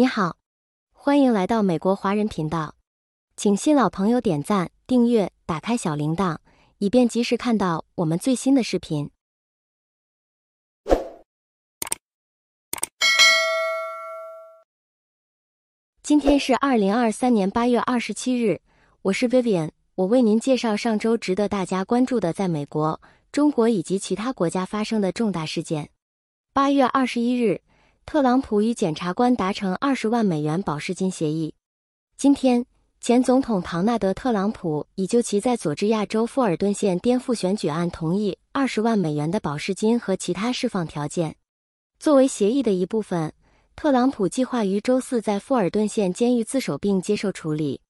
你好，欢迎来到美国华人频道，请新老朋友点赞、订阅、打开小铃铛，以便及时看到我们最新的视频。今天是二零二三年八月二十七日，我是 Vivian，我为您介绍上周值得大家关注的在美国、中国以及其他国家发生的重大事件。八月二十一日。特朗普与检察官达成二十万美元保释金协议。今天，前总统唐纳德·特朗普已就其在佐治亚州富尔顿县颠覆选举案同意二十万美元的保释金和其他释放条件。作为协议的一部分，特朗普计划于周四在富尔顿县监狱自首并接受处理。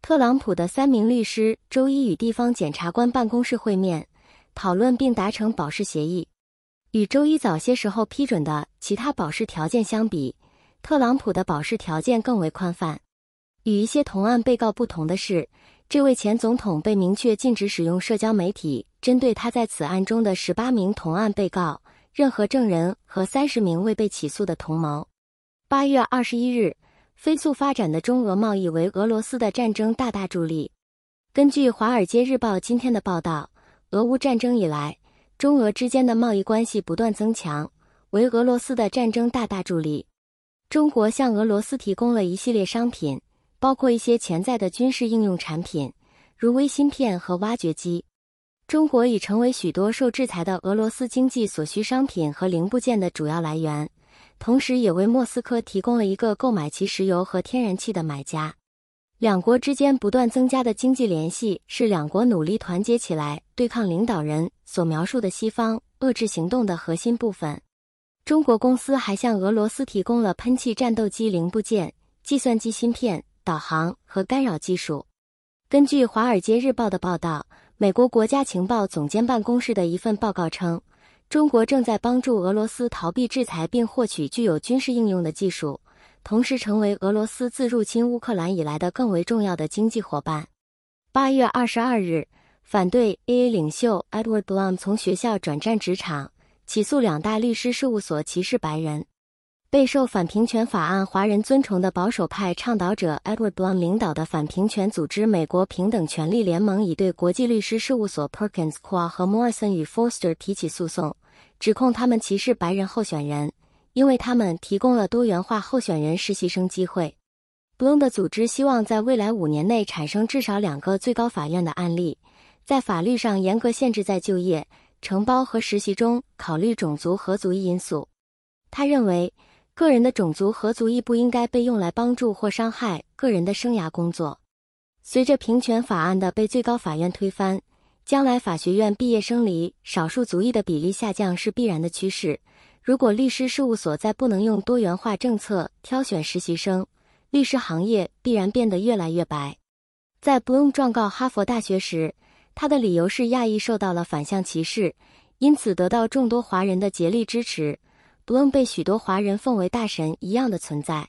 特朗普的三名律师周一与地方检察官办公室会面，讨论并达成保释协议。与周一早些时候批准的其他保释条件相比，特朗普的保释条件更为宽泛。与一些同案被告不同的是，这位前总统被明确禁止使用社交媒体针对他在此案中的十八名同案被告、任何证人和三十名未被起诉的同谋。八月二十一日，飞速发展的中俄贸易为俄罗斯的战争大大助力。根据《华尔街日报》今天的报道，俄乌战争以来。中俄之间的贸易关系不断增强，为俄罗斯的战争大大助力。中国向俄罗斯提供了一系列商品，包括一些潜在的军事应用产品，如微芯片和挖掘机。中国已成为许多受制裁的俄罗斯经济所需商品和零部件的主要来源，同时也为莫斯科提供了一个购买其石油和天然气的买家。两国之间不断增加的经济联系是两国努力团结起来对抗领导人所描述的西方遏制行动的核心部分。中国公司还向俄罗斯提供了喷气战斗机零部件、计算机芯片、导航和干扰技术。根据《华尔街日报》的报道，美国国家情报总监办公室的一份报告称，中国正在帮助俄罗斯逃避制裁并获取具有军事应用的技术。同时，成为俄罗斯自入侵乌克兰以来的更为重要的经济伙伴。八月二十二日，反对 AA 领袖 Edward Blum 从学校转战职场，起诉两大律师事务所歧视白人。备受反平权法案华人尊崇的保守派倡导者 Edward Blum 领导的反平权组织美国平等权利联盟已对国际律师事务所 Perkins Coie 和 Morrison 与 Forster 提起诉讼，指控他们歧视白人候选人。因为他们提供了多元化候选人实习生机会，Bloom 的组织希望在未来五年内产生至少两个最高法院的案例，在法律上严格限制在就业、承包和实习中考虑种族和族裔因素。他认为，个人的种族和族裔不应该被用来帮助或伤害个人的生涯工作。随着平权法案的被最高法院推翻，将来法学院毕业生里少数族裔的比例下降是必然的趋势。如果律师事务所再不能用多元化政策挑选实习生，律师行业必然变得越来越白。在 Bloom 状告哈佛大学时，他的理由是亚裔受到了反向歧视，因此得到众多华人的竭力支持。Bloom 被许多华人奉为大神一样的存在。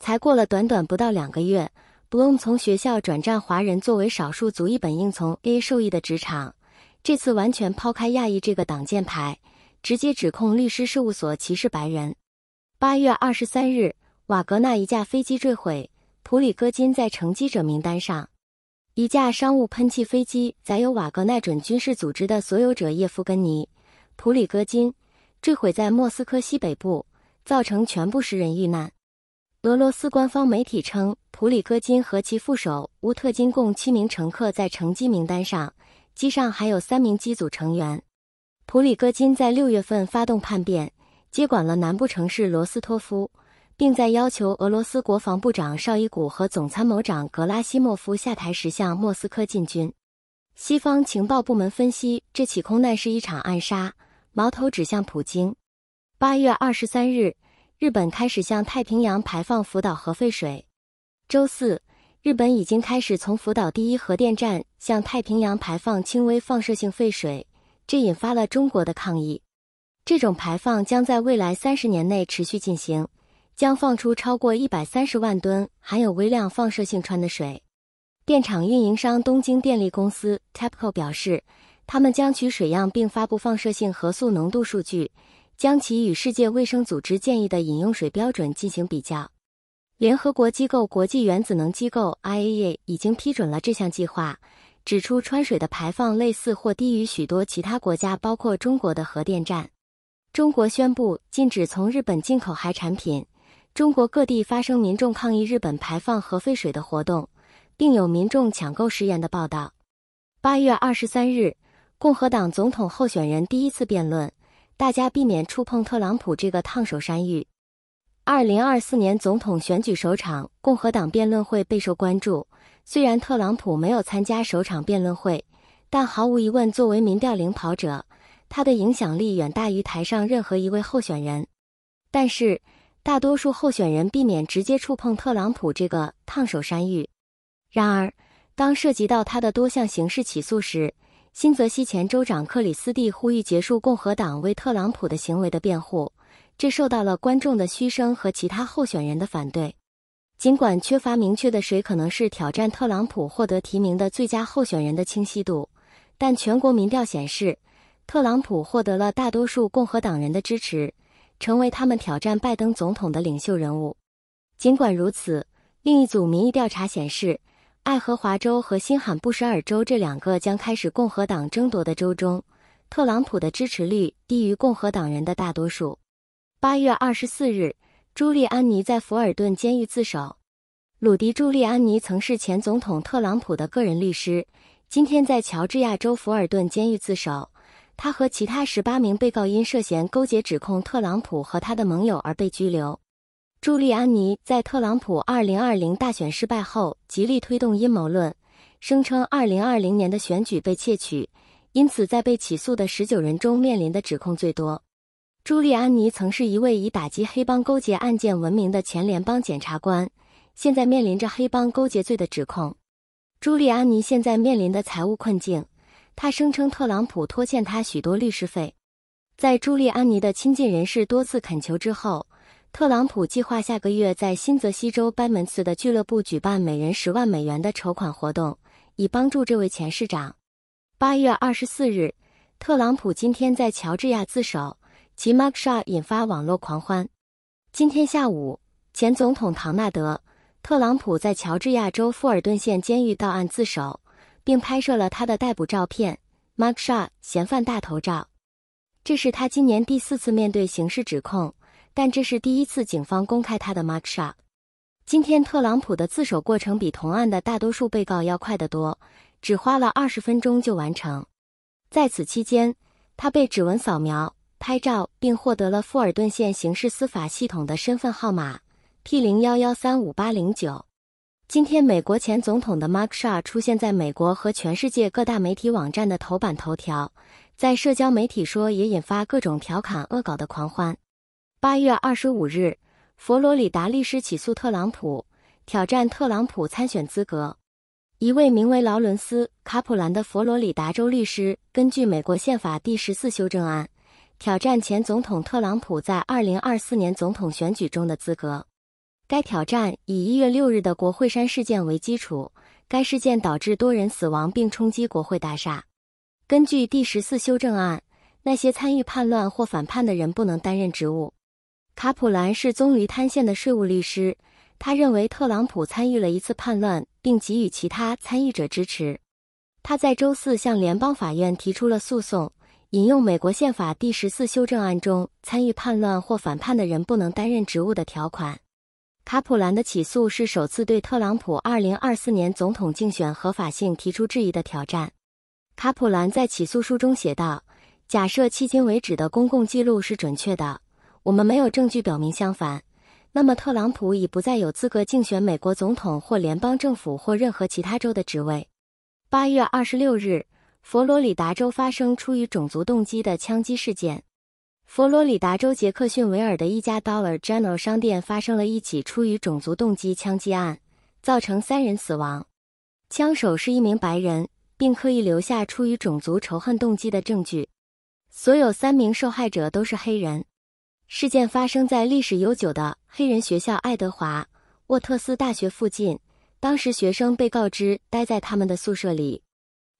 才过了短短不到两个月，Bloom 从学校转战华人作为少数族裔本应从 A 受益的职场，这次完全抛开亚裔这个挡箭牌。直接指控律师事务所歧视白人。八月二十三日，瓦格纳一架飞机坠毁，普里戈金在乘机者名单上。一架商务喷气飞机载有瓦格纳准军事组织的所有者叶夫根尼·普里戈金坠毁在莫斯科西北部，造成全部十人遇难。俄罗斯官方媒体称，普里戈金和其副手乌特金共七名乘客在乘机名单上，机上还有三名机组成员。普里戈金在六月份发动叛变，接管了南部城市罗斯托夫，并在要求俄罗斯国防部长绍伊古和总参谋长格拉西莫夫下台时向莫斯科进军。西方情报部门分析，这起空难是一场暗杀，矛头指向普京。八月二十三日，日本开始向太平洋排放福岛核废水。周四，日本已经开始从福岛第一核电站向太平洋排放轻微放射性废水。这引发了中国的抗议。这种排放将在未来三十年内持续进行，将放出超过一百三十万吨含有微量放射性氚的水。电厂运营商东京电力公司 TEPCO 表示，他们将取水样并发布放射性核素浓度数据，将其与世界卫生组织建议的饮用水标准进行比较。联合国机构国际原子能机构 IAEA 已经批准了这项计划，指出川水的排放类似或低于许多其他国家，包括中国的核电站。中国宣布禁止从日本进口海产品。中国各地发生民众抗议日本排放核废水的活动，并有民众抢购食盐的报道。八月二十三日，共和党总统候选人第一次辩论，大家避免触碰特朗普这个烫手山芋。二零二四年总统选举首场共和党辩论会备受关注。虽然特朗普没有参加首场辩论会，但毫无疑问，作为民调领跑者，他的影响力远大于台上任何一位候选人。但是，大多数候选人避免直接触碰特朗普这个烫手山芋。然而，当涉及到他的多项刑事起诉时，新泽西前州长克里斯蒂呼吁结束共和党为特朗普的行为的辩护。这受到了观众的嘘声和其他候选人的反对。尽管缺乏明确的谁可能是挑战特朗普获得提名的最佳候选人的清晰度，但全国民调显示，特朗普获得了大多数共和党人的支持，成为他们挑战拜登总统的领袖人物。尽管如此，另一组民意调查显示，爱荷华州和新罕布什尔州这两个将开始共和党争夺的州中，特朗普的支持率低于共和党人的大多数。八月二十四日，朱利安尼在福尔顿监狱自首。鲁迪·朱利安尼曾是前总统特朗普的个人律师，今天在乔治亚州福尔顿监狱自首。他和其他十八名被告因涉嫌勾结指控特朗普和他的盟友而被拘留。朱利安尼在特朗普二零二零大选失败后，极力推动阴谋论，声称二零二零年的选举被窃取，因此在被起诉的十九人中面临的指控最多。朱利安尼曾是一位以打击黑帮勾结案件闻名的前联邦检察官，现在面临着黑帮勾结罪的指控。朱利安尼现在面临的财务困境，他声称特朗普拖欠他许多律师费。在朱利安尼的亲近人士多次恳求之后，特朗普计划下个月在新泽西州班门茨的俱乐部举办每人十万美元的筹款活动，以帮助这位前市长。八月二十四日，特朗普今天在乔治亚自首。其 mugshot 引发网络狂欢。今天下午，前总统唐纳德·特朗普在乔治亚州富尔顿县监狱到案自首，并拍摄了他的逮捕照片 mugshot 嫌犯大头照。这是他今年第四次面对刑事指控，但这是第一次警方公开他的 mugshot。今天特朗普的自首过程比同案的大多数被告要快得多，只花了二十分钟就完成。在此期间，他被指纹扫描。拍照并获得了富尔顿县刑事司法系统的身份号码 P 零幺幺三五八零九。今天，美国前总统的 mark sha 出现在美国和全世界各大媒体网站的头版头条，在社交媒体说也引发各种调侃恶搞的狂欢。八月二十五日，佛罗里达律师起诉特朗普，挑战特朗普参选资格。一位名为劳伦斯·卡普兰的佛罗里达州律师，根据美国宪法第十四修正案。挑战前总统特朗普在二零二四年总统选举中的资格。该挑战以一月六日的国会山事件为基础，该事件导致多人死亡并冲击国会大厦。根据第十四修正案，那些参与叛乱或反叛的人不能担任职务。卡普兰是棕榈滩县的税务律师，他认为特朗普参与了一次叛乱，并给予其他参与者支持。他在周四向联邦法院提出了诉讼。引用美国宪法第十四修正案中参与叛乱或反叛的人不能担任职务的条款。卡普兰的起诉是首次对特朗普二零二四年总统竞选合法性提出质疑的挑战。卡普兰在起诉书中写道：“假设迄今为止的公共记录是准确的，我们没有证据表明相反，那么特朗普已不再有资格竞选美国总统或联邦政府或任何其他州的职位。”八月二十六日。佛罗里达州发生出于种族动机的枪击事件。佛罗里达州杰克逊维尔的一家 Dollar General 商店发生了一起出于种族动机枪击案，造成三人死亡。枪手是一名白人，并刻意留下出于种族仇恨动机的证据。所有三名受害者都是黑人。事件发生在历史悠久的黑人学校爱德华沃特斯大学附近，当时学生被告知待在他们的宿舍里。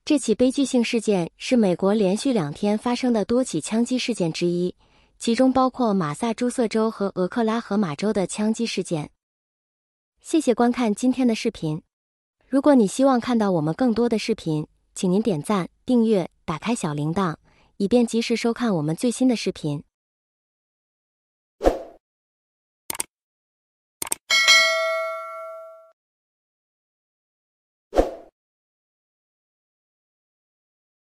这起悲剧性事件是美国连续两天发生的多起枪击事件之一，其中包括马萨诸塞州和俄克拉荷马州的枪击事件。谢谢观看今天的视频。如果你希望看到我们更多的视频，请您点赞、订阅、打开小铃铛，以便及时收看我们最新的视频。